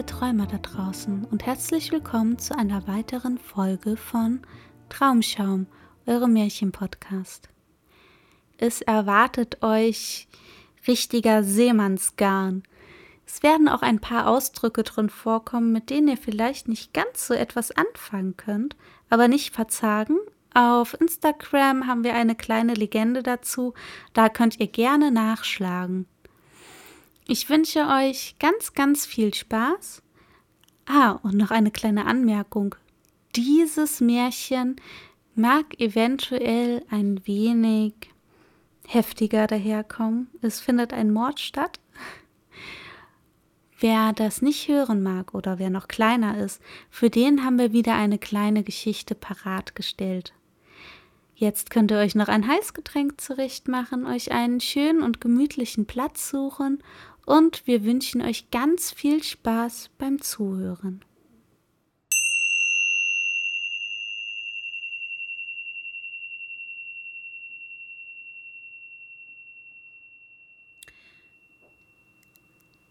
Alle Träumer da draußen und herzlich willkommen zu einer weiteren Folge von Traumschaum, eurem Märchenpodcast. Es erwartet euch richtiger Seemannsgarn. Es werden auch ein paar Ausdrücke drin vorkommen, mit denen ihr vielleicht nicht ganz so etwas anfangen könnt, aber nicht verzagen. Auf Instagram haben wir eine kleine Legende dazu, da könnt ihr gerne nachschlagen. Ich wünsche euch ganz, ganz viel Spaß. Ah, und noch eine kleine Anmerkung. Dieses Märchen mag eventuell ein wenig heftiger daherkommen. Es findet ein Mord statt. Wer das nicht hören mag oder wer noch kleiner ist, für den haben wir wieder eine kleine Geschichte parat gestellt. Jetzt könnt ihr euch noch ein Heißgetränk zurechtmachen, euch einen schönen und gemütlichen Platz suchen und wir wünschen euch ganz viel Spaß beim Zuhören.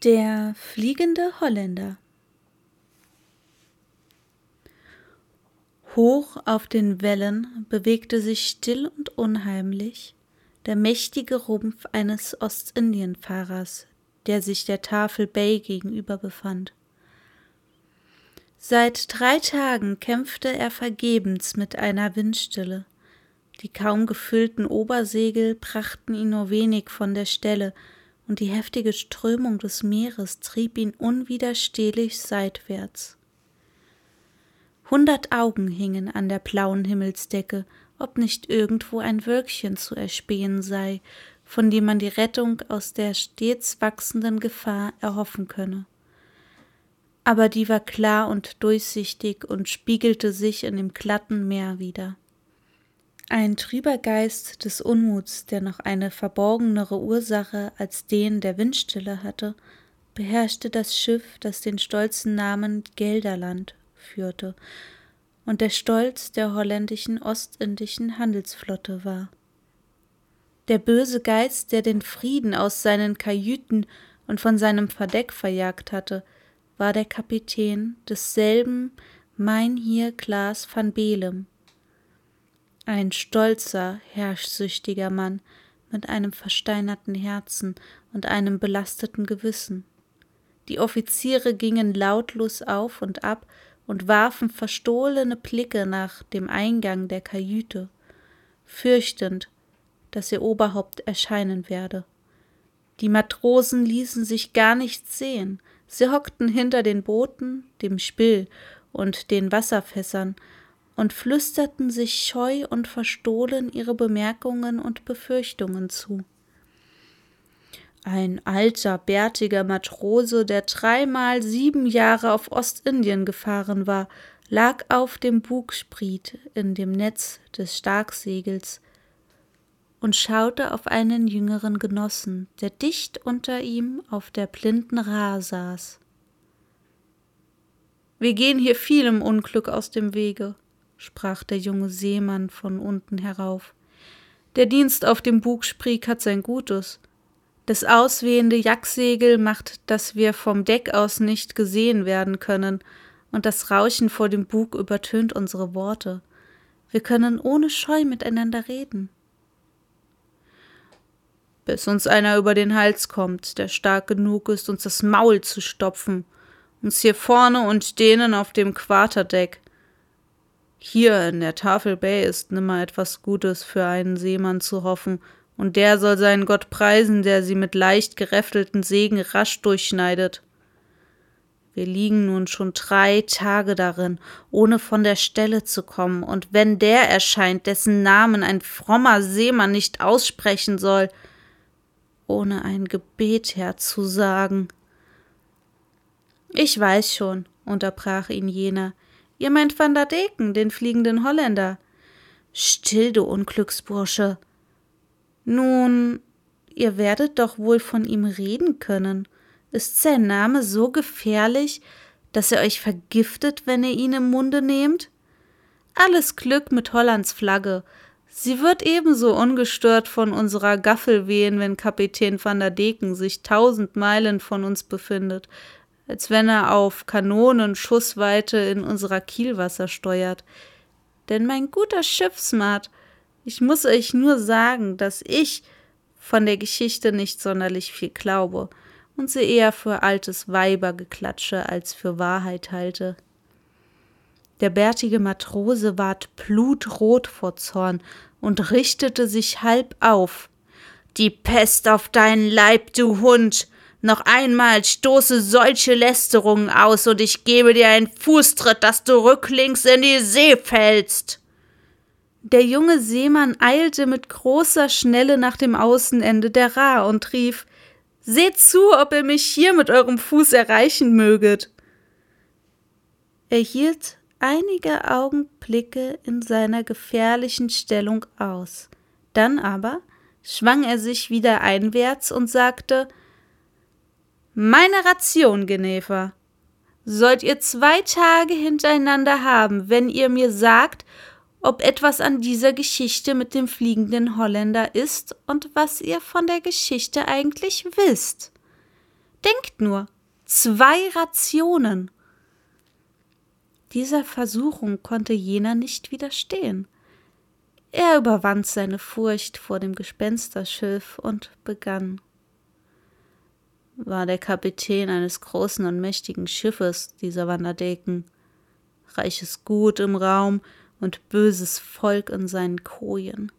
Der fliegende Holländer Hoch auf den Wellen bewegte sich still und unheimlich der mächtige Rumpf eines Ostindienfahrers, der sich der Tafel Bay gegenüber befand. Seit drei Tagen kämpfte er vergebens mit einer Windstille. Die kaum gefüllten Obersegel brachten ihn nur wenig von der Stelle, und die heftige Strömung des Meeres trieb ihn unwiderstehlich seitwärts. Hundert Augen hingen an der blauen Himmelsdecke, ob nicht irgendwo ein Wölkchen zu erspähen sei, von dem man die Rettung aus der stets wachsenden Gefahr erhoffen könne. Aber die war klar und durchsichtig und spiegelte sich in dem glatten Meer wieder. Ein trüber Geist des Unmuts, der noch eine verborgenere Ursache als den der Windstille hatte, beherrschte das Schiff, das den stolzen Namen Gelderland führte und der Stolz der holländischen ostindischen Handelsflotte war der böse Geist, der den Frieden aus seinen Kajüten und von seinem Verdeck verjagt hatte, war der Kapitän desselben Meinhier Klaas van Belem. Ein stolzer, herrschsüchtiger Mann mit einem versteinerten Herzen und einem belasteten Gewissen. Die Offiziere gingen lautlos auf und ab und warfen verstohlene Blicke nach dem Eingang der Kajüte, fürchtend, dass ihr Oberhaupt erscheinen werde. Die Matrosen ließen sich gar nicht sehen, sie hockten hinter den Booten, dem Spill und den Wasserfässern und flüsterten sich scheu und verstohlen ihre Bemerkungen und Befürchtungen zu. Ein alter, bärtiger Matrose, der dreimal sieben Jahre auf Ostindien gefahren war, lag auf dem Bugspriet in dem Netz des Starksegels, und schaute auf einen jüngeren Genossen, der dicht unter ihm auf der blinden Ra saß. Wir gehen hier vielem Unglück aus dem Wege, sprach der junge Seemann von unten herauf. Der Dienst auf dem Bugspriek hat sein Gutes. Das auswehende Jacksegel macht, dass wir vom Deck aus nicht gesehen werden können, und das Rauschen vor dem Bug übertönt unsere Worte. Wir können ohne Scheu miteinander reden. Bis uns einer über den Hals kommt, der stark genug ist, uns das Maul zu stopfen, uns hier vorne und denen auf dem Quarterdeck. Hier in der Tafel Bay ist nimmer etwas Gutes für einen Seemann zu hoffen, und der soll seinen Gott preisen, der sie mit leicht geräffelten Segen rasch durchschneidet. Wir liegen nun schon drei Tage darin, ohne von der Stelle zu kommen, und wenn der erscheint, dessen Namen ein frommer Seemann nicht aussprechen soll, ohne ein Gebet herzusagen. Ich weiß schon, unterbrach ihn jener, ihr meint Van der Deken, den fliegenden Holländer. Still, du Unglücksbursche, nun, ihr werdet doch wohl von ihm reden können. Ist sein Name so gefährlich, dass er euch vergiftet, wenn ihr ihn im Munde nehmt? Alles Glück mit Hollands Flagge. Sie wird ebenso ungestört von unserer Gaffel wehen, wenn Kapitän van der Deken sich tausend Meilen von uns befindet, als wenn er auf Kanonenschussweite in unserer Kielwasser steuert. Denn mein guter Schiffsmat, ich muss euch nur sagen, dass ich von der Geschichte nicht sonderlich viel glaube und sie eher für altes Weibergeklatsche als für Wahrheit halte. Der bärtige Matrose ward blutrot vor Zorn und richtete sich halb auf. Die Pest auf deinen Leib, du Hund! Noch einmal stoße solche Lästerungen aus, und ich gebe dir einen Fußtritt, dass du rücklings in die See fällst. Der junge Seemann eilte mit großer Schnelle nach dem Außenende der Ra und rief Seht zu, ob ihr mich hier mit eurem Fuß erreichen möget. Er hielt einige Augenblicke in seiner gefährlichen Stellung aus. Dann aber schwang er sich wieder einwärts und sagte Meine Ration, Genever, sollt ihr zwei Tage hintereinander haben, wenn ihr mir sagt, ob etwas an dieser Geschichte mit dem fliegenden Holländer ist und was ihr von der Geschichte eigentlich wisst. Denkt nur, zwei Rationen. Dieser Versuchung konnte jener nicht widerstehen. Er überwand seine Furcht vor dem Gespensterschiff und begann. War der Kapitän eines großen und mächtigen Schiffes, dieser Wanderdeken. Reiches Gut im Raum, und böses Volk in seinen Kojen.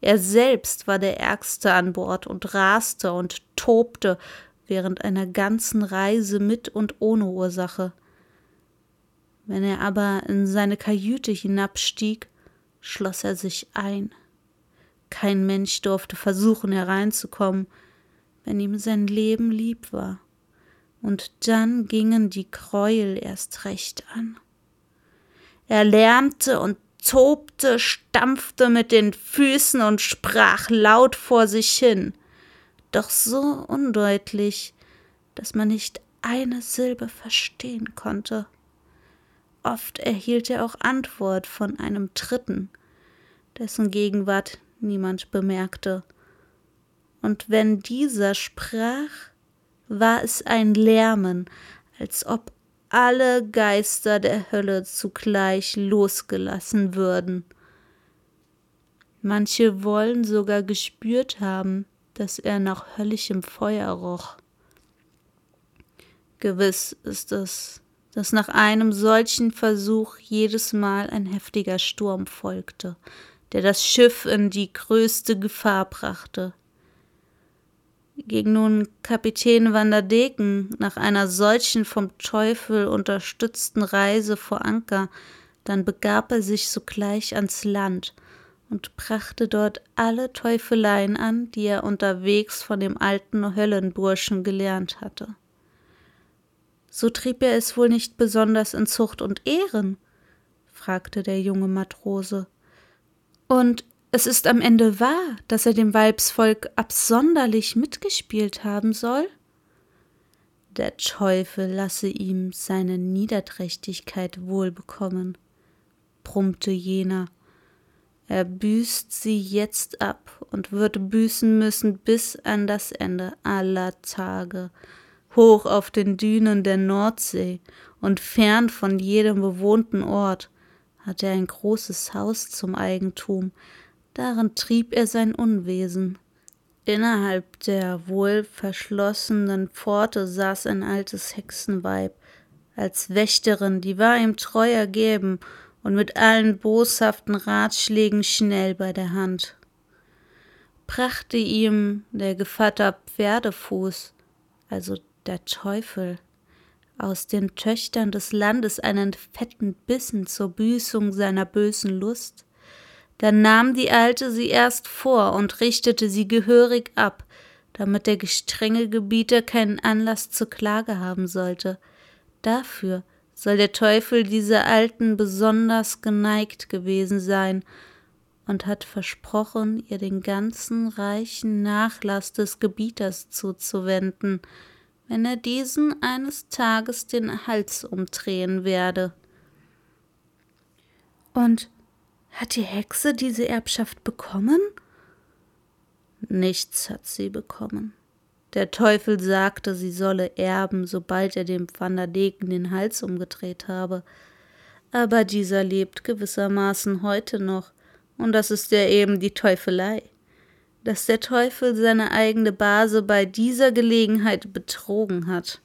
Er selbst war der Ärgste an Bord und raste und tobte während einer ganzen Reise mit und ohne Ursache. Wenn er aber in seine Kajüte hinabstieg, schloss er sich ein. Kein Mensch durfte versuchen hereinzukommen, wenn ihm sein Leben lieb war. Und dann gingen die Gräuel erst recht an. Er lärmte und tobte, stampfte mit den Füßen und sprach laut vor sich hin, doch so undeutlich, dass man nicht eine Silbe verstehen konnte. Oft erhielt er auch Antwort von einem Dritten, dessen Gegenwart niemand bemerkte. Und wenn dieser sprach, war es ein Lärmen, als ob alle Geister der Hölle zugleich losgelassen würden. Manche wollen sogar gespürt haben, dass er nach höllischem Feuer roch. Gewiss ist es, dass nach einem solchen Versuch jedes Mal ein heftiger Sturm folgte, der das Schiff in die größte Gefahr brachte ging nun Kapitän van der Deken nach einer solchen vom Teufel unterstützten Reise vor Anker, dann begab er sich sogleich ans Land und brachte dort alle Teufeleien an, die er unterwegs von dem alten Höllenburschen gelernt hatte. So trieb er es wohl nicht besonders in Zucht und Ehren? fragte der junge Matrose. Und es ist am Ende wahr, dass er dem Weibsvolk absonderlich mitgespielt haben soll? der Teufel lasse ihm seine Niederträchtigkeit wohlbekommen, brummte jener. Er büßt sie jetzt ab und wird büßen müssen bis an das Ende aller Tage, hoch auf den Dünen der Nordsee und fern von jedem bewohnten Ort, hat er ein großes Haus zum Eigentum, darin trieb er sein Unwesen. Innerhalb der wohl verschlossenen Pforte saß ein altes Hexenweib, als Wächterin, die war ihm treu ergeben und mit allen boshaften Ratschlägen schnell bei der Hand. Brachte ihm der Gevatter Pferdefuß, also der Teufel, aus den Töchtern des Landes einen fetten Bissen zur Büßung seiner bösen Lust. Dann nahm die Alte sie erst vor und richtete sie gehörig ab, damit der gestrenge Gebieter keinen Anlass zur Klage haben sollte. Dafür soll der Teufel dieser Alten besonders geneigt gewesen sein und hat versprochen, ihr den ganzen reichen Nachlass des Gebieters zuzuwenden, wenn er diesen eines Tages den Hals umdrehen werde. Und hat die Hexe diese Erbschaft bekommen? Nichts hat sie bekommen. Der Teufel sagte, sie solle erben, sobald er dem Vandadeken den Hals umgedreht habe. Aber dieser lebt gewissermaßen heute noch, und das ist ja eben die Teufelei dass der Teufel seine eigene Base bei dieser Gelegenheit betrogen hat.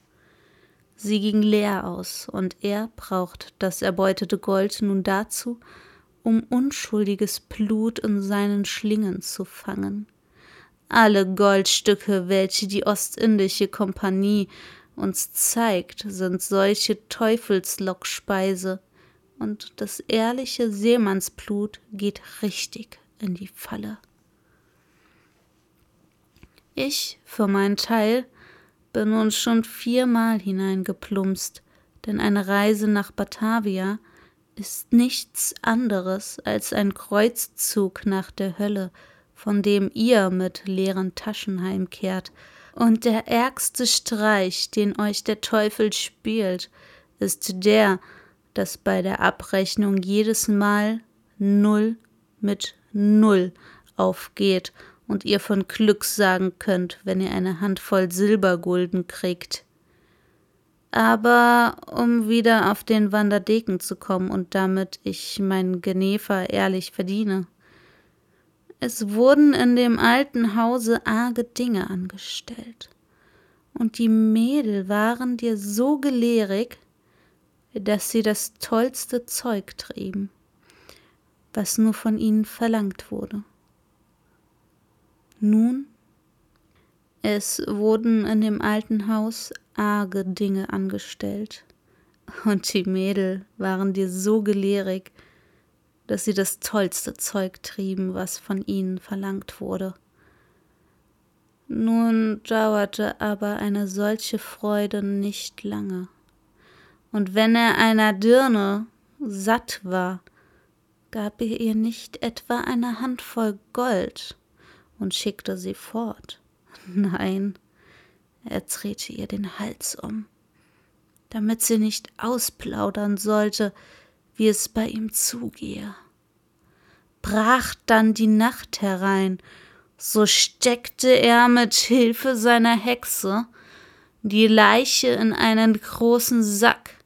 Sie ging leer aus, und er braucht das erbeutete Gold nun dazu, um unschuldiges Blut in seinen Schlingen zu fangen. Alle Goldstücke, welche die Ostindische Kompanie uns zeigt, sind solche Teufelslockspeise, und das ehrliche Seemannsblut geht richtig in die Falle. Ich, für meinen Teil, bin nun schon viermal hineingeplumpst, denn eine Reise nach Batavia ist nichts anderes als ein Kreuzzug nach der Hölle, von dem ihr mit leeren Taschen heimkehrt, und der ärgste Streich, den euch der Teufel spielt, ist der, dass bei der Abrechnung jedes Mal Null mit Null aufgeht und ihr von Glück sagen könnt, wenn ihr eine Handvoll Silbergulden kriegt. Aber um wieder auf den Wanderdeken zu kommen und damit ich mein Genever ehrlich verdiene. Es wurden in dem alten Hause arge Dinge angestellt. Und die Mädel waren dir so gelehrig, dass sie das tollste Zeug trieben, was nur von ihnen verlangt wurde. Nun, es wurden in dem alten Haus arge Dinge angestellt, und die Mädel waren dir so gelehrig, dass sie das tollste Zeug trieben, was von ihnen verlangt wurde. Nun dauerte aber eine solche Freude nicht lange, und wenn er einer Dirne satt war, gab er ihr nicht etwa eine Handvoll Gold, und schickte sie fort. Nein, er drehte ihr den Hals um, damit sie nicht ausplaudern sollte, wie es bei ihm zugehe. Brach dann die Nacht herein, so steckte er mit Hilfe seiner Hexe die Leiche in einen großen Sack.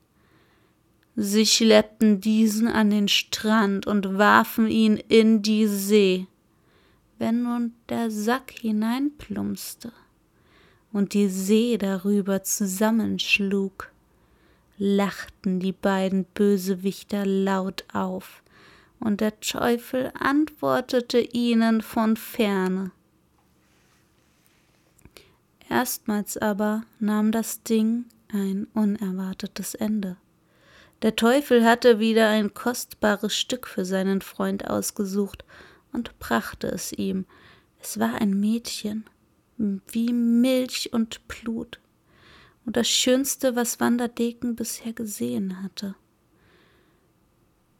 Sie schleppten diesen an den Strand und warfen ihn in die See wenn nun der Sack hineinplumpste und die See darüber zusammenschlug, lachten die beiden Bösewichter laut auf, und der Teufel antwortete ihnen von ferne. Erstmals aber nahm das Ding ein unerwartetes Ende. Der Teufel hatte wieder ein kostbares Stück für seinen Freund ausgesucht und brachte es ihm. Es war ein Mädchen, wie Milch und Blut, und das Schönste, was Wanderdeken bisher gesehen hatte.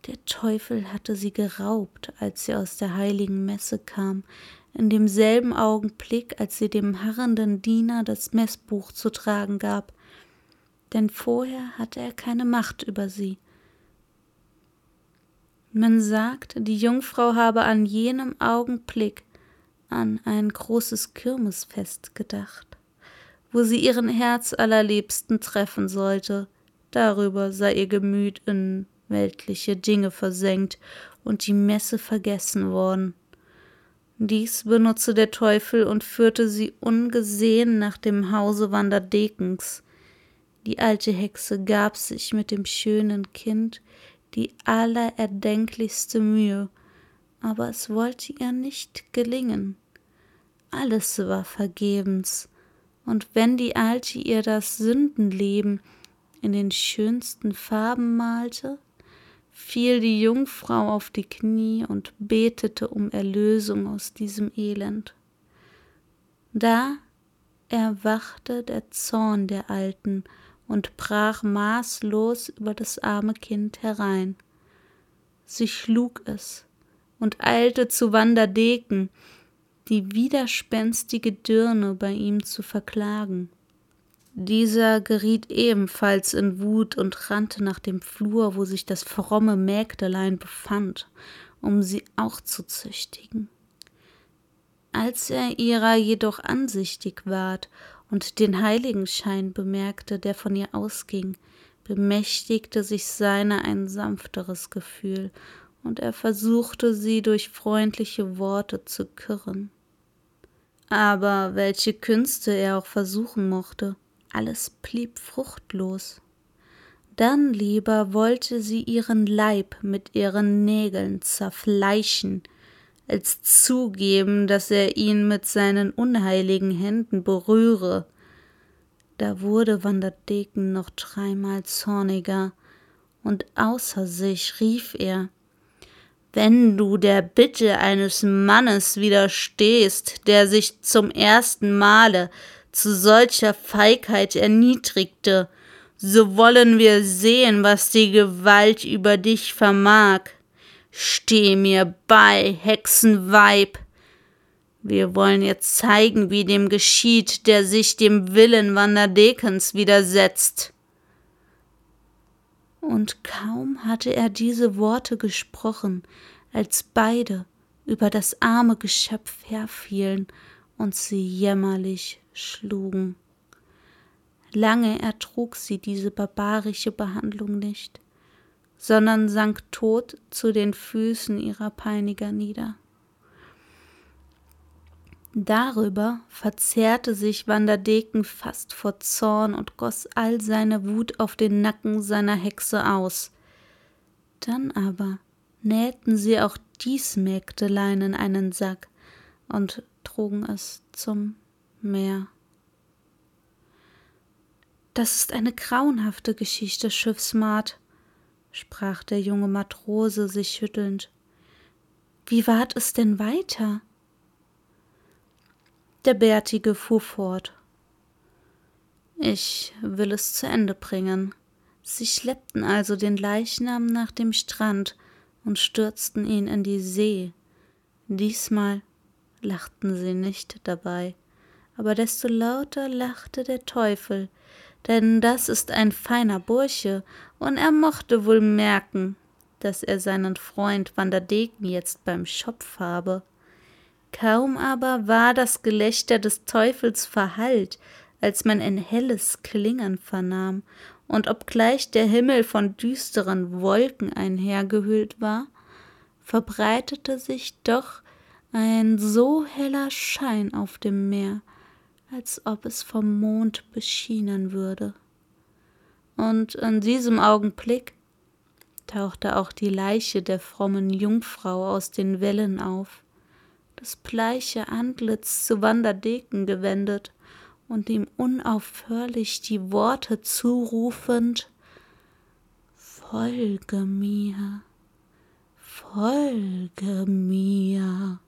Der Teufel hatte sie geraubt, als sie aus der heiligen Messe kam, in demselben Augenblick, als sie dem harrenden Diener das Messbuch zu tragen gab, denn vorher hatte er keine Macht über sie. Man sagt, die Jungfrau habe an jenem Augenblick an ein großes Kirmesfest gedacht, wo sie ihren Herzallerliebsten treffen sollte. Darüber sei ihr Gemüt in weltliche Dinge versenkt und die Messe vergessen worden. Dies benutze der Teufel und führte sie ungesehen nach dem Hause Vanderdekens. Die alte Hexe gab sich mit dem schönen Kind die allererdenklichste Mühe, aber es wollte ihr nicht gelingen. Alles war vergebens, und wenn die Alte ihr das Sündenleben in den schönsten Farben malte, fiel die Jungfrau auf die Knie und betete um Erlösung aus diesem Elend. Da erwachte der Zorn der Alten und brach maßlos über das arme Kind herein. Sie schlug es und eilte zu Wanderdeken, die widerspenstige Dirne bei ihm zu verklagen. Dieser geriet ebenfalls in Wut und rannte nach dem Flur, wo sich das fromme Mägdelein befand, um sie auch zu züchtigen. Als er ihrer jedoch ansichtig ward und den Heiligenschein bemerkte, der von ihr ausging, bemächtigte sich seiner ein sanfteres Gefühl, und er versuchte sie durch freundliche Worte zu kirren. Aber welche Künste er auch versuchen mochte, alles blieb fruchtlos. Dann lieber wollte sie ihren Leib mit ihren Nägeln zerfleischen, als zugeben, dass er ihn mit seinen unheiligen Händen berühre. Da wurde Vanderdeken noch dreimal zorniger, und außer sich rief er wenn du der Bitte eines Mannes widerstehst, der sich zum ersten Male zu solcher Feigheit erniedrigte, so wollen wir sehen, was die Gewalt über dich vermag. Steh mir bei, Hexenweib. Wir wollen jetzt zeigen, wie dem geschieht, der sich dem Willen Vanderdekens widersetzt. Und kaum hatte er diese Worte gesprochen, als beide über das arme Geschöpf herfielen und sie jämmerlich schlugen. Lange ertrug sie diese barbarische Behandlung nicht, sondern sank tot zu den Füßen ihrer Peiniger nieder. Darüber verzehrte sich Vanderdeken fast vor Zorn und goss all seine Wut auf den Nacken seiner Hexe aus. Dann aber nähten sie auch dies Mägdelein in einen Sack und trugen es zum Meer. Das ist eine grauenhafte Geschichte, Schiffsmaat, sprach der junge Matrose sich schüttelnd. Wie ward es denn weiter? Der Bärtige fuhr fort. Ich will es zu Ende bringen. Sie schleppten also den Leichnam nach dem Strand und stürzten ihn in die See. Diesmal lachten sie nicht dabei, aber desto lauter lachte der Teufel, denn das ist ein feiner Bursche, und er mochte wohl merken, dass er seinen Freund Vanderdeken jetzt beim Schopf habe. Kaum aber war das Gelächter des Teufels verhallt, als man ein helles Klingen vernahm, und obgleich der Himmel von düsteren Wolken einhergehüllt war, verbreitete sich doch ein so heller Schein auf dem Meer, als ob es vom Mond beschienen würde. Und in diesem Augenblick tauchte auch die Leiche der frommen Jungfrau aus den Wellen auf, das bleiche Antlitz zu Vanderdeken gewendet und ihm unaufhörlich die Worte zurufend Folge mir, folge mir.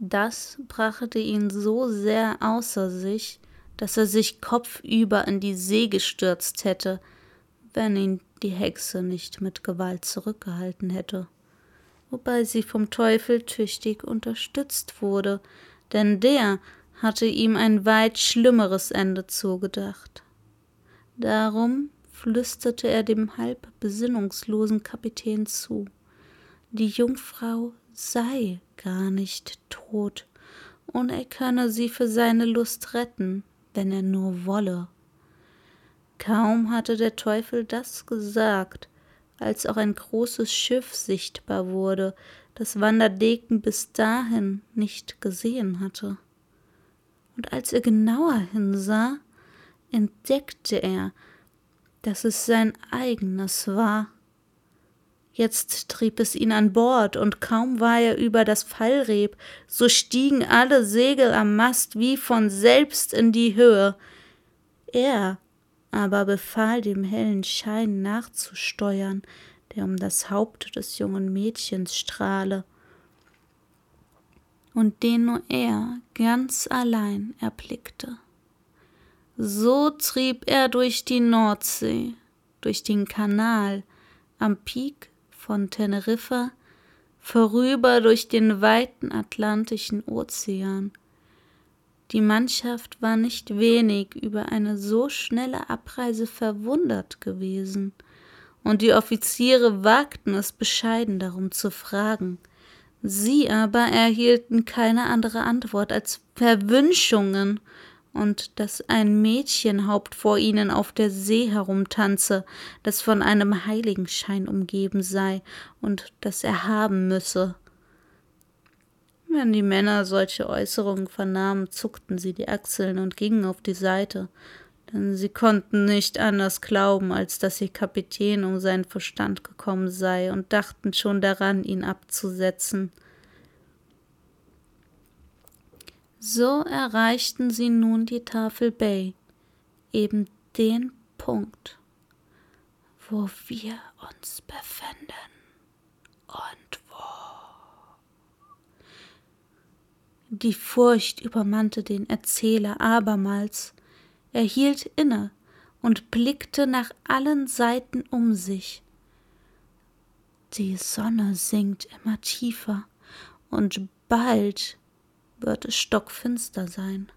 Das brachte ihn so sehr außer sich, dass er sich kopfüber in die See gestürzt hätte, wenn ihn die Hexe nicht mit Gewalt zurückgehalten hätte wobei sie vom Teufel tüchtig unterstützt wurde, denn der hatte ihm ein weit schlimmeres Ende zugedacht. Darum flüsterte er dem halb besinnungslosen Kapitän zu, die Jungfrau sei gar nicht tot, und er könne sie für seine Lust retten, wenn er nur wolle. Kaum hatte der Teufel das gesagt, als auch ein großes Schiff sichtbar wurde, das Vanderdeken bis dahin nicht gesehen hatte. Und als er genauer hinsah, entdeckte er, dass es sein eigenes war. Jetzt trieb es ihn an Bord, und kaum war er über das Fallreb, so stiegen alle Segel am Mast wie von selbst in die Höhe. Er aber befahl dem hellen Schein nachzusteuern, der um das Haupt des jungen Mädchens strahle, und den nur er ganz allein erblickte. So trieb er durch die Nordsee, durch den Kanal, am Pik von Teneriffa, vorüber durch den weiten Atlantischen Ozean, die Mannschaft war nicht wenig über eine so schnelle Abreise verwundert gewesen, und die Offiziere wagten es bescheiden darum zu fragen. Sie aber erhielten keine andere Antwort als Verwünschungen und dass ein Mädchenhaupt vor ihnen auf der See herumtanze, das von einem Heiligenschein umgeben sei und das er haben müsse. Wenn die Männer solche Äußerungen vernahmen, zuckten sie die Achseln und gingen auf die Seite, denn sie konnten nicht anders glauben, als dass ihr Kapitän um seinen Verstand gekommen sei und dachten schon daran, ihn abzusetzen. So erreichten sie nun die Tafel Bay, eben den Punkt, wo wir uns befinden. Und Die Furcht übermannte den Erzähler abermals. Er hielt inne und blickte nach allen Seiten um sich. Die Sonne sinkt immer tiefer, und bald wird es stockfinster sein.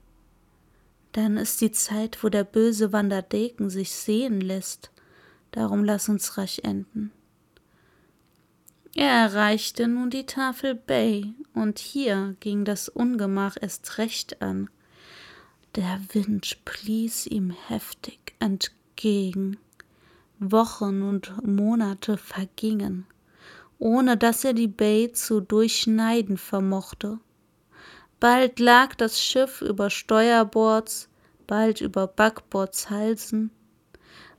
Dann ist die Zeit, wo der böse Wanderdeken sich sehen lässt. Darum lass uns rasch enden. Er erreichte nun die Tafel Bay, und hier ging das Ungemach erst recht an. Der Wind blies ihm heftig entgegen. Wochen und Monate vergingen, ohne dass er die Bay zu durchschneiden vermochte. Bald lag das Schiff über Steuerbords, bald über Backbords Halsen,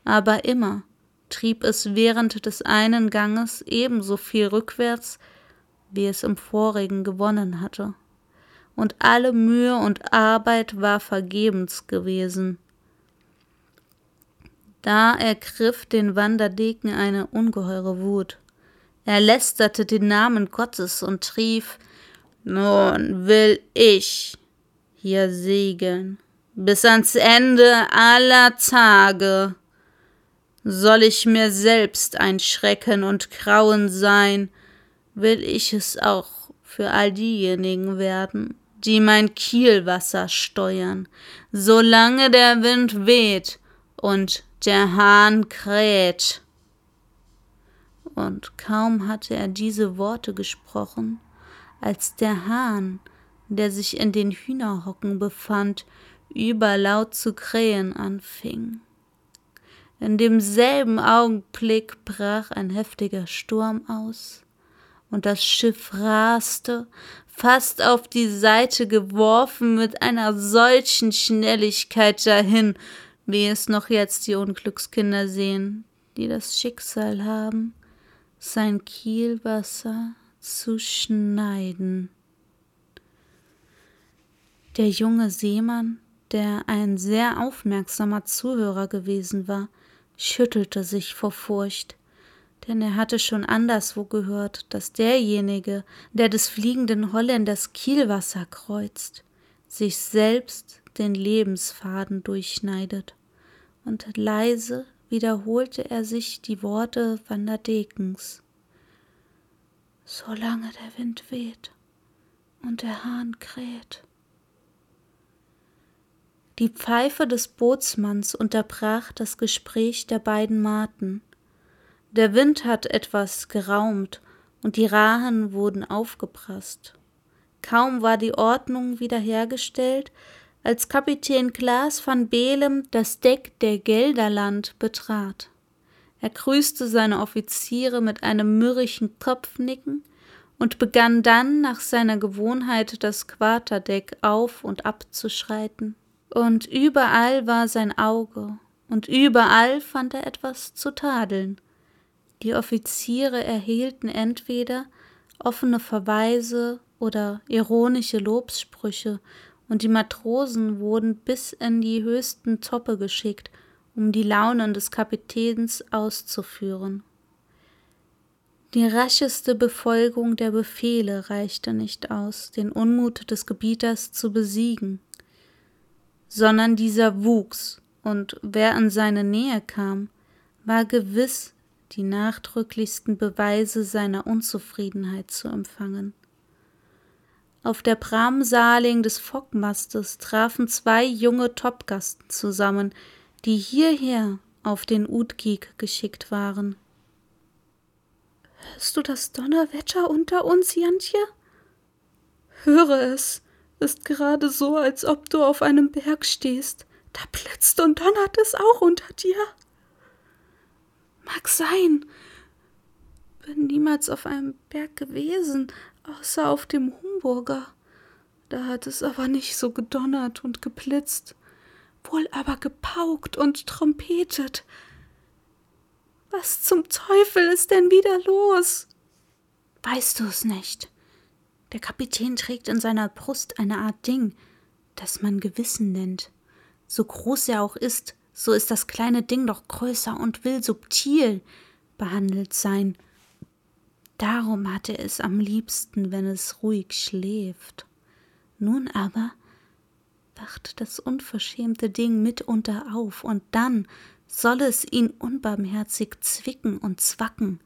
aber immer trieb es während des einen Ganges ebenso viel rückwärts, wie es im vorigen gewonnen hatte. Und alle Mühe und Arbeit war vergebens gewesen. Da ergriff den Wanderdeken eine ungeheure Wut. Er lästerte den Namen Gottes und rief, nun will ich hier segeln, bis ans Ende aller Tage soll ich mir selbst ein Schrecken und Grauen sein, will ich es auch für all diejenigen werden, die mein Kielwasser steuern, solange der Wind weht und der Hahn kräht. Und kaum hatte er diese Worte gesprochen, als der Hahn, der sich in den Hühnerhocken befand, überlaut zu krähen anfing. In demselben Augenblick brach ein heftiger Sturm aus, und das Schiff raste, fast auf die Seite geworfen, mit einer solchen Schnelligkeit dahin, wie es noch jetzt die Unglückskinder sehen, die das Schicksal haben, sein Kielwasser zu schneiden. Der junge Seemann, der ein sehr aufmerksamer Zuhörer gewesen war, schüttelte sich vor Furcht, denn er hatte schon anderswo gehört, dass derjenige, der des fliegenden Holländers Kielwasser kreuzt, sich selbst den Lebensfaden durchschneidet, und leise wiederholte er sich die Worte Van der Dekens. Solange der Wind weht und der Hahn kräht. Die Pfeife des Bootsmanns unterbrach das Gespräch der beiden Maten. Der Wind hat etwas geraumt und die Rahen wurden aufgeprasst. Kaum war die Ordnung wiederhergestellt, als Kapitän Klaas van Belem das Deck der Gelderland betrat. Er grüßte seine Offiziere mit einem mürrischen Kopfnicken und begann dann nach seiner Gewohnheit das Quarterdeck auf und ab zu schreiten. Und überall war sein Auge, und überall fand er etwas zu tadeln. Die Offiziere erhielten entweder offene Verweise oder ironische Lobssprüche, und die Matrosen wurden bis in die höchsten Toppe geschickt, um die Launen des Kapitäns auszuführen. Die rascheste Befolgung der Befehle reichte nicht aus, den Unmut des Gebieters zu besiegen, sondern dieser wuchs, und wer an seine Nähe kam, war gewiss die nachdrücklichsten Beweise seiner Unzufriedenheit zu empfangen. Auf der Bramsaling des Fockmastes trafen zwei junge Topgasten zusammen, die hierher auf den Utgig geschickt waren. Hörst du das Donnerwetter unter uns, Jantje? Höre es. Ist gerade so, als ob du auf einem Berg stehst. Da blitzt und donnert es auch unter dir. Mag sein. Bin niemals auf einem Berg gewesen, außer auf dem Humburger. Da hat es aber nicht so gedonnert und geblitzt, wohl aber gepaukt und trompetet. Was zum Teufel ist denn wieder los? Weißt du es nicht? Der Kapitän trägt in seiner Brust eine Art Ding, das man Gewissen nennt. So groß er auch ist, so ist das kleine Ding doch größer und will subtil behandelt sein. Darum hat er es am liebsten, wenn es ruhig schläft. Nun aber wacht das unverschämte Ding mitunter auf, und dann soll es ihn unbarmherzig zwicken und zwacken.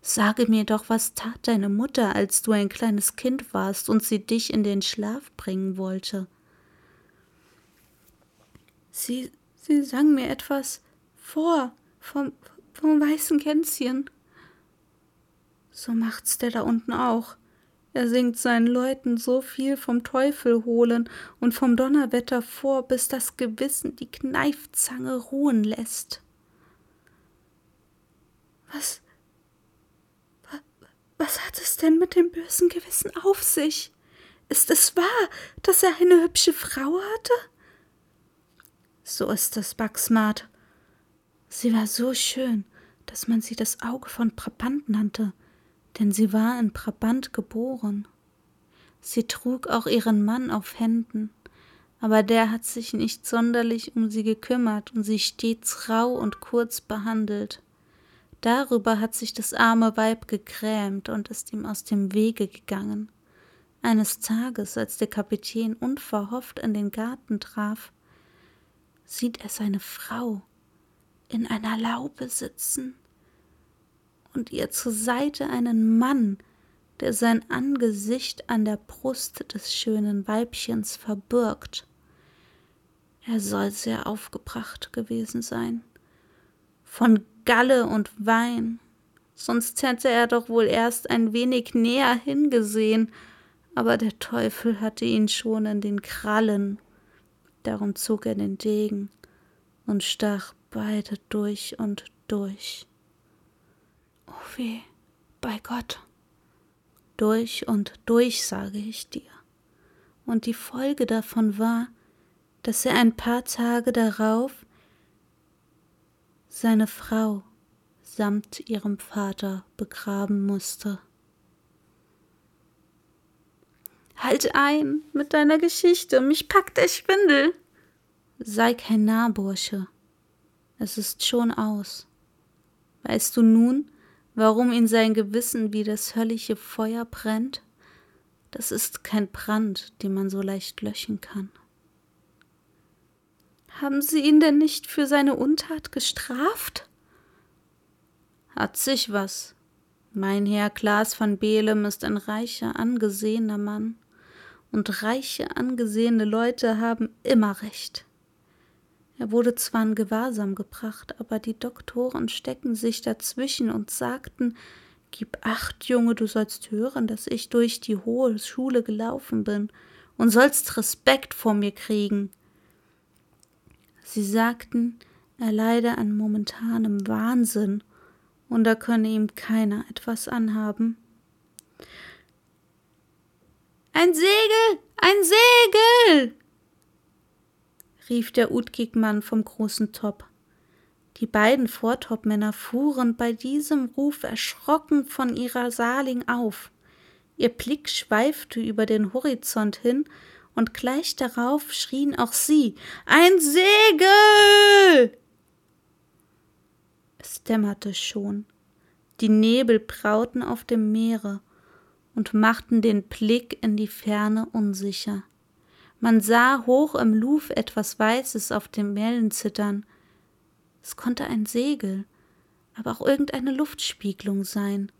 Sage mir doch, was tat deine Mutter, als du ein kleines Kind warst und sie dich in den Schlaf bringen wollte? Sie Sie sang mir etwas vor vom, vom weißen Gänschen. So macht's der da unten auch. Er singt seinen Leuten so viel vom Teufel holen und vom Donnerwetter vor, bis das Gewissen die Kneifzange ruhen lässt. Was, was, hat es denn mit dem bösen Gewissen auf sich? Ist es wahr, dass er eine hübsche Frau hatte? So ist es, Bugsmart. Sie war so schön, dass man sie das Auge von Brabant nannte, denn sie war in Brabant geboren. Sie trug auch ihren Mann auf Händen, aber der hat sich nicht sonderlich um sie gekümmert und sie stets rau und kurz behandelt. Darüber hat sich das arme Weib gegrämt und ist ihm aus dem Wege gegangen. Eines Tages, als der Kapitän unverhofft in den Garten traf, sieht er seine Frau in einer Laube sitzen und ihr zur Seite einen Mann, der sein Angesicht an der Brust des schönen Weibchens verbirgt. Er soll sehr aufgebracht gewesen sein. Von Galle und Wein. Sonst hätte er doch wohl erst ein wenig näher hingesehen, aber der Teufel hatte ihn schon in den Krallen Darum zog er den Degen und stach beide durch und durch. Oh weh, bei Gott. Durch und durch, sage ich dir. Und die Folge davon war, dass er ein paar Tage darauf seine Frau samt ihrem Vater begraben musste. Halt ein mit deiner Geschichte, mich packt der Schwindel. Sei kein Nahbursche. Es ist schon aus. Weißt du nun, warum in sein Gewissen wie das höllische Feuer brennt? Das ist kein Brand, den man so leicht löschen kann. Haben Sie ihn denn nicht für seine Untat gestraft? Hat sich was. Mein Herr Klaas von Belem ist ein reicher, angesehener Mann und reiche, angesehene Leute haben immer recht. Er wurde zwar in Gewahrsam gebracht, aber die Doktoren stecken sich dazwischen und sagten, Gib acht, Junge, du sollst hören, dass ich durch die hohe Schule gelaufen bin und sollst Respekt vor mir kriegen. Sie sagten, er leide an momentanem Wahnsinn und da könne ihm keiner etwas anhaben. Ein Segel! Ein Segel! Rief der Utkik-Mann vom großen Top. Die beiden Vortopmänner fuhren bei diesem Ruf erschrocken von ihrer Saling auf. Ihr Blick schweifte über den Horizont hin, und gleich darauf schrien auch sie Ein Segel. Es dämmerte schon. Die Nebel brauten auf dem Meere, und machten den Blick in die Ferne unsicher. Man sah hoch im Luf etwas Weißes auf den Wellen zittern. Es konnte ein Segel, aber auch irgendeine Luftspiegelung sein.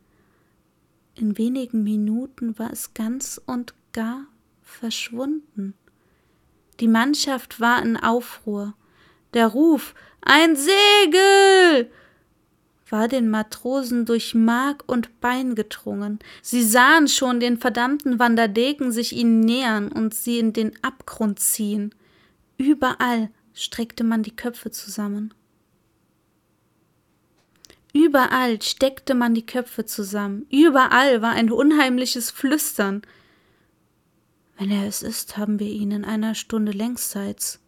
In wenigen Minuten war es ganz und gar verschwunden. Die Mannschaft war in Aufruhr. Der Ruf Ein Segel war den Matrosen durch Mark und Bein gedrungen. Sie sahen schon den verdammten Vandadeken sich ihnen nähern und sie in den Abgrund ziehen. Überall streckte man die Köpfe zusammen. Überall steckte man die Köpfe zusammen. Überall war ein unheimliches Flüstern. Wenn er es ist, haben wir ihn in einer Stunde längsseits.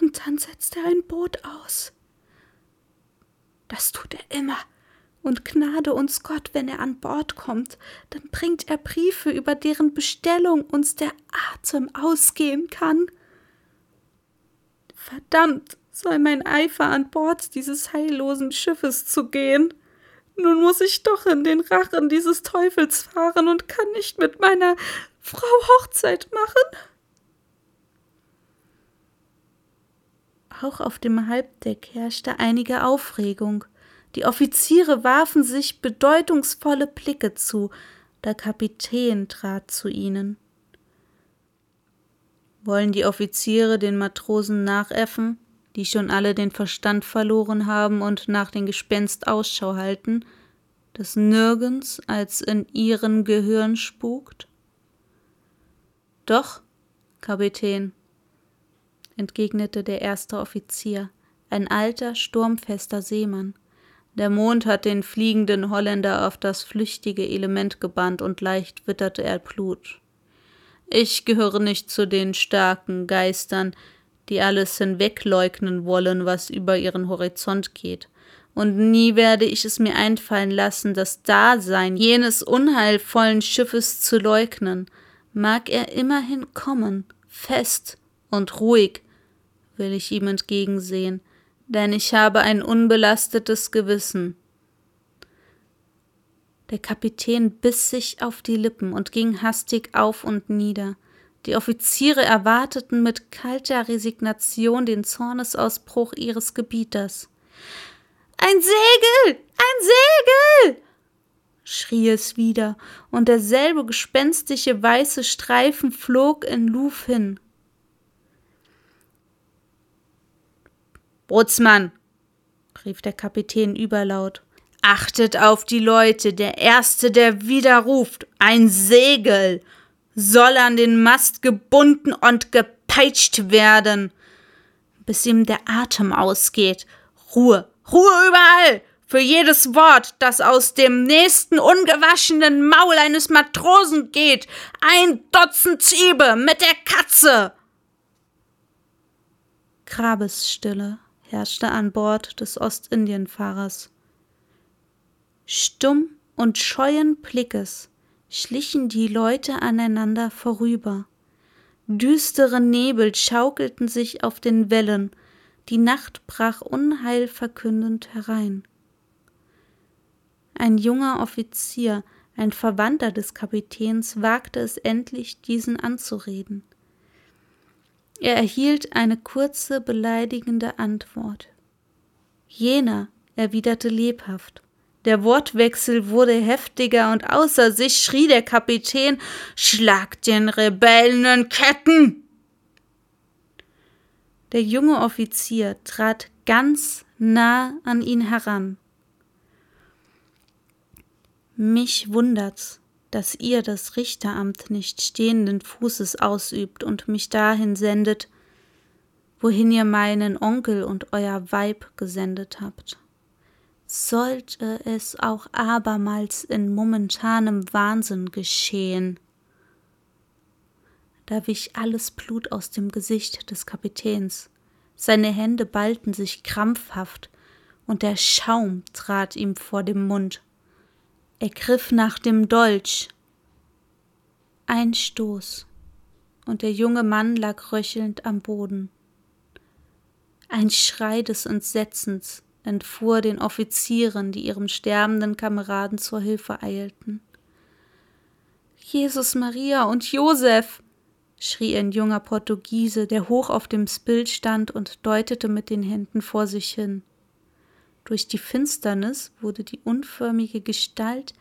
Und dann setzt er ein Boot aus. Das tut er immer. Und gnade uns Gott, wenn er an Bord kommt, dann bringt er Briefe, über deren Bestellung uns der Atem ausgehen kann. Verdammt, soll mein Eifer an Bord dieses heillosen Schiffes zu gehen. Nun muss ich doch in den Rachen dieses Teufels fahren und kann nicht mit meiner Frau Hochzeit machen. Auch auf dem Halbdeck herrschte einige Aufregung. Die Offiziere warfen sich bedeutungsvolle Blicke zu, der Kapitän trat zu ihnen. Wollen die Offiziere den Matrosen nachäffen, die schon alle den Verstand verloren haben und nach dem Gespenst Ausschau halten, das nirgends als in ihren Gehirn spukt? Doch, Kapitän, entgegnete der erste Offizier, ein alter, sturmfester Seemann. Der Mond hat den fliegenden Holländer auf das flüchtige Element gebannt und leicht witterte er Blut. Ich gehöre nicht zu den starken Geistern, die alles hinwegleugnen wollen, was über ihren Horizont geht. Und nie werde ich es mir einfallen lassen, das Dasein jenes unheilvollen Schiffes zu leugnen. Mag er immerhin kommen, fest und ruhig, will ich ihm entgegensehen, denn ich habe ein unbelastetes Gewissen. Der Kapitän biss sich auf die Lippen und ging hastig auf und nieder. Die Offiziere erwarteten mit kalter Resignation den Zornesausbruch ihres Gebieters. Ein Segel. Ein Segel. schrie es wieder, und derselbe gespenstische weiße Streifen flog in Luf hin. Bootsmann, rief der Kapitän überlaut, achtet auf die Leute, der Erste, der widerruft, ein Segel, soll an den Mast gebunden und gepeitscht werden, bis ihm der Atem ausgeht. Ruhe, Ruhe überall! Für jedes Wort, das aus dem nächsten ungewaschenen Maul eines Matrosen geht, ein Dutzend Ziebe mit der Katze! Grabesstille herrschte an Bord des Ostindienfahrers. Stumm und scheuen Blickes schlichen die Leute aneinander vorüber. Düstere Nebel schaukelten sich auf den Wellen, die Nacht brach unheilverkündend herein. Ein junger Offizier, ein Verwandter des Kapitäns, wagte es endlich, diesen anzureden. Er erhielt eine kurze, beleidigende Antwort. Jener erwiderte lebhaft Der Wortwechsel wurde heftiger und außer sich schrie der Kapitän Schlag den Rebellen in Ketten. Der junge Offizier trat ganz nah an ihn heran. Mich wundert's, dass ihr das Richteramt nicht stehenden Fußes ausübt und mich dahin sendet, wohin ihr meinen Onkel und euer Weib gesendet habt. Sollte es auch abermals in momentanem Wahnsinn geschehen. Da wich alles Blut aus dem Gesicht des Kapitäns. Seine Hände ballten sich krampfhaft, und der Schaum trat ihm vor dem Mund. Er griff nach dem Dolch. Ein Stoß, und der junge Mann lag röchelnd am Boden. Ein Schrei des Entsetzens entfuhr den Offizieren, die ihrem sterbenden Kameraden zur Hilfe eilten. Jesus Maria und Josef! schrie ein junger Portugiese, der hoch auf dem Spild stand und deutete mit den Händen vor sich hin. Durch die Finsternis wurde die unförmige Gestalt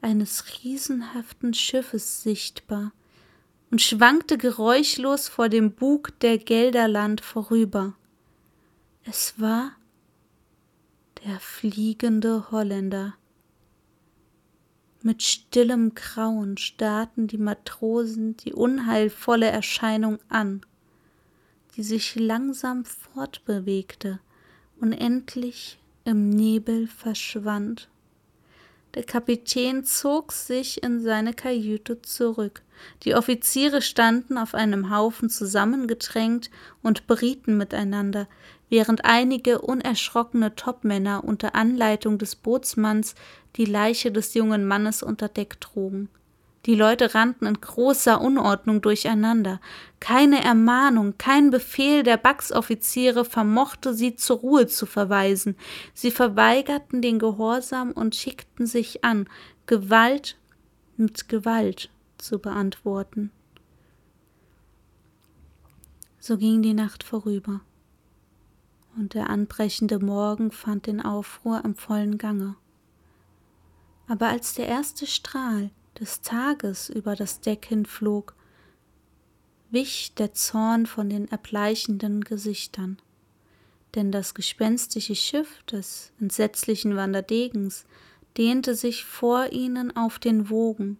eines riesenhaften Schiffes sichtbar und schwankte geräuschlos vor dem Bug der Gelderland vorüber. Es war der fliegende Holländer. Mit stillem Grauen starrten die Matrosen die unheilvolle Erscheinung an, die sich langsam fortbewegte und endlich im Nebel verschwand. Der Kapitän zog sich in seine Kajüte zurück. Die Offiziere standen auf einem Haufen zusammengedrängt und berieten miteinander, während einige unerschrockene Topmänner unter Anleitung des Bootsmanns die Leiche des jungen Mannes unter Deck trugen. Die Leute rannten in großer Unordnung durcheinander. Keine Ermahnung, kein Befehl der Backsoffiziere vermochte sie zur Ruhe zu verweisen. Sie verweigerten den Gehorsam und schickten sich an, Gewalt mit Gewalt zu beantworten. So ging die Nacht vorüber, und der anbrechende Morgen fand den Aufruhr im vollen Gange. Aber als der erste Strahl des Tages über das Deck hinflog, wich der Zorn von den erbleichenden Gesichtern. Denn das gespenstische Schiff des entsetzlichen Wanderdegens dehnte sich vor ihnen auf den Wogen,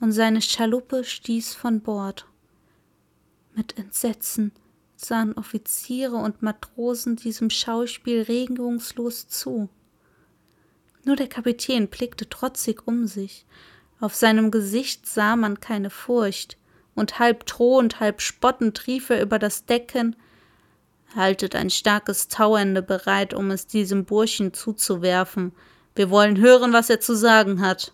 und seine Schaluppe stieß von Bord. Mit Entsetzen sahen Offiziere und Matrosen diesem Schauspiel regungslos zu. Nur der Kapitän blickte trotzig um sich, auf seinem Gesicht sah man keine Furcht, und halb drohend, halb spottend rief er über das Decken Haltet ein starkes Tauende bereit, um es diesem Burschen zuzuwerfen. Wir wollen hören, was er zu sagen hat.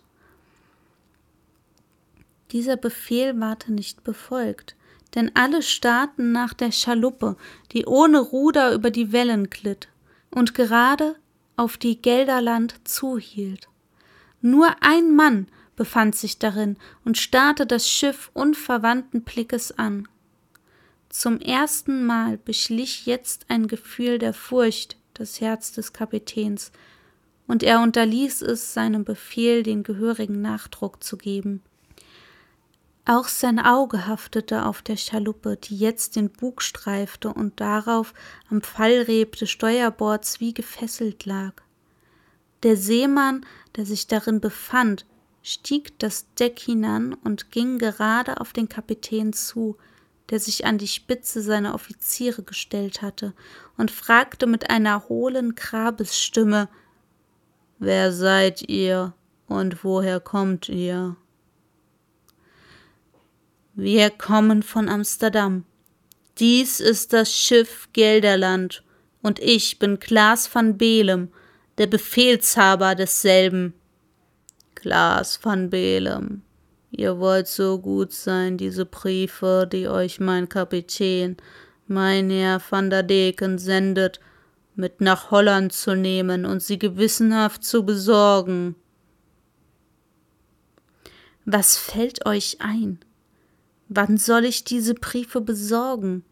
Dieser Befehl ward nicht befolgt, denn alle starrten nach der Schaluppe, die ohne Ruder über die Wellen glitt und gerade auf die Gelderland zuhielt. Nur ein Mann befand sich darin und starrte das Schiff unverwandten Blickes an. Zum ersten Mal beschlich jetzt ein Gefühl der Furcht das Herz des Kapitäns, und er unterließ es, seinem Befehl den gehörigen Nachdruck zu geben. Auch sein Auge haftete auf der Schaluppe, die jetzt den Bug streifte und darauf am Fallreb des Steuerbords wie gefesselt lag. Der Seemann, der sich darin befand, stieg das Deck hinan und ging gerade auf den Kapitän zu, der sich an die Spitze seiner Offiziere gestellt hatte, und fragte mit einer hohlen Grabesstimme Wer seid ihr und woher kommt ihr? Wir kommen von Amsterdam. Dies ist das Schiff Gelderland, und ich bin Klaas van Belem, der Befehlshaber desselben. Klaas van Belem, ihr wollt so gut sein, diese Briefe, die euch mein Kapitän, mein Herr van der Deken sendet, mit nach Holland zu nehmen und sie gewissenhaft zu besorgen. Was fällt euch ein? Wann soll ich diese Briefe besorgen?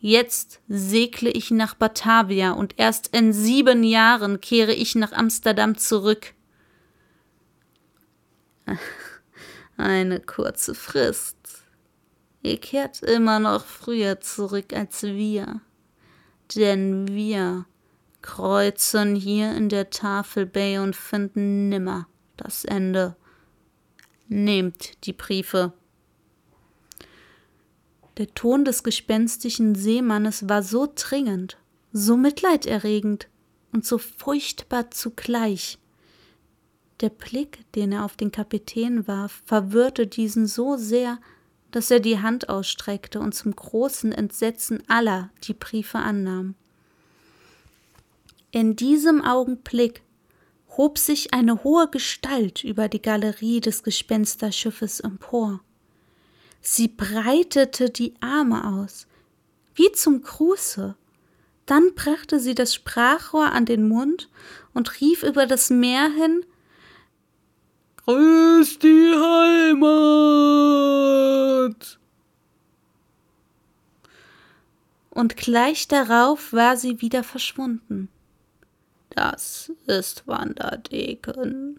Jetzt segle ich nach Batavia und erst in sieben Jahren kehre ich nach Amsterdam zurück. Eine kurze Frist. Ihr kehrt immer noch früher zurück als wir. Denn wir kreuzen hier in der Tafelbay und finden nimmer das Ende. Nehmt die Briefe. Der Ton des gespenstischen Seemannes war so dringend, so mitleiderregend und so furchtbar zugleich. Der Blick, den er auf den Kapitän warf, verwirrte diesen so sehr, dass er die Hand ausstreckte und zum großen Entsetzen aller die Briefe annahm. In diesem Augenblick hob sich eine hohe Gestalt über die Galerie des Gespensterschiffes empor. Sie breitete die Arme aus, wie zum Gruße. Dann brachte sie das Sprachrohr an den Mund und rief über das Meer hin Grüß die Heimat. Und gleich darauf war sie wieder verschwunden. Das ist Wanderdeken,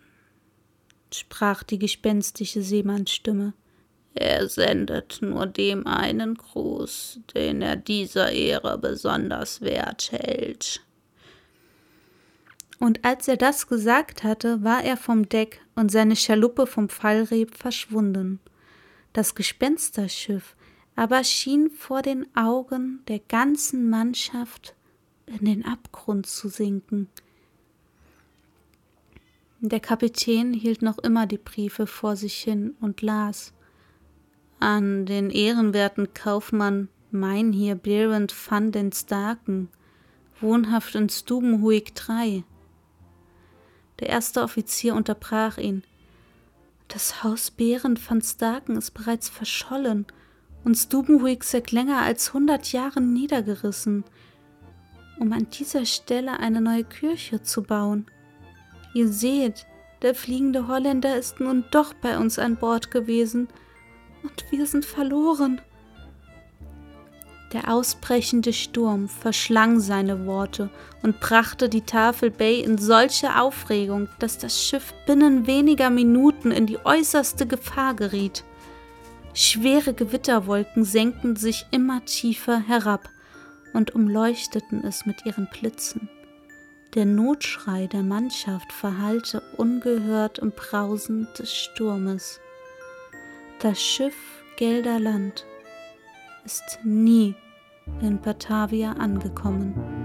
sprach die gespenstische Seemannsstimme. Er sendet nur dem einen Gruß, den er dieser Ehre besonders wert hält. Und als er das gesagt hatte, war er vom Deck und seine Schaluppe vom Fallreb verschwunden. Das Gespensterschiff aber schien vor den Augen der ganzen Mannschaft in den Abgrund zu sinken. Der Kapitän hielt noch immer die Briefe vor sich hin und las. An den ehrenwerten Kaufmann Meinhier Berend van den Starken, wohnhaft in Stubenhuig 3. Der erste Offizier unterbrach ihn. Das Haus Berend van Starken ist bereits verschollen und Stubenhuig seit länger als hundert Jahren niedergerissen, um an dieser Stelle eine neue Kirche zu bauen. Ihr seht, der fliegende Holländer ist nun doch bei uns an Bord gewesen und wir sind verloren. Der ausbrechende Sturm verschlang seine Worte und brachte die Tafel Bay in solche Aufregung, dass das Schiff binnen weniger Minuten in die äußerste Gefahr geriet. Schwere Gewitterwolken senkten sich immer tiefer herab und umleuchteten es mit ihren Blitzen. Der Notschrei der Mannschaft verhallte ungehört im Brausen des Sturmes. Das Schiff Gelderland ist nie in Batavia angekommen.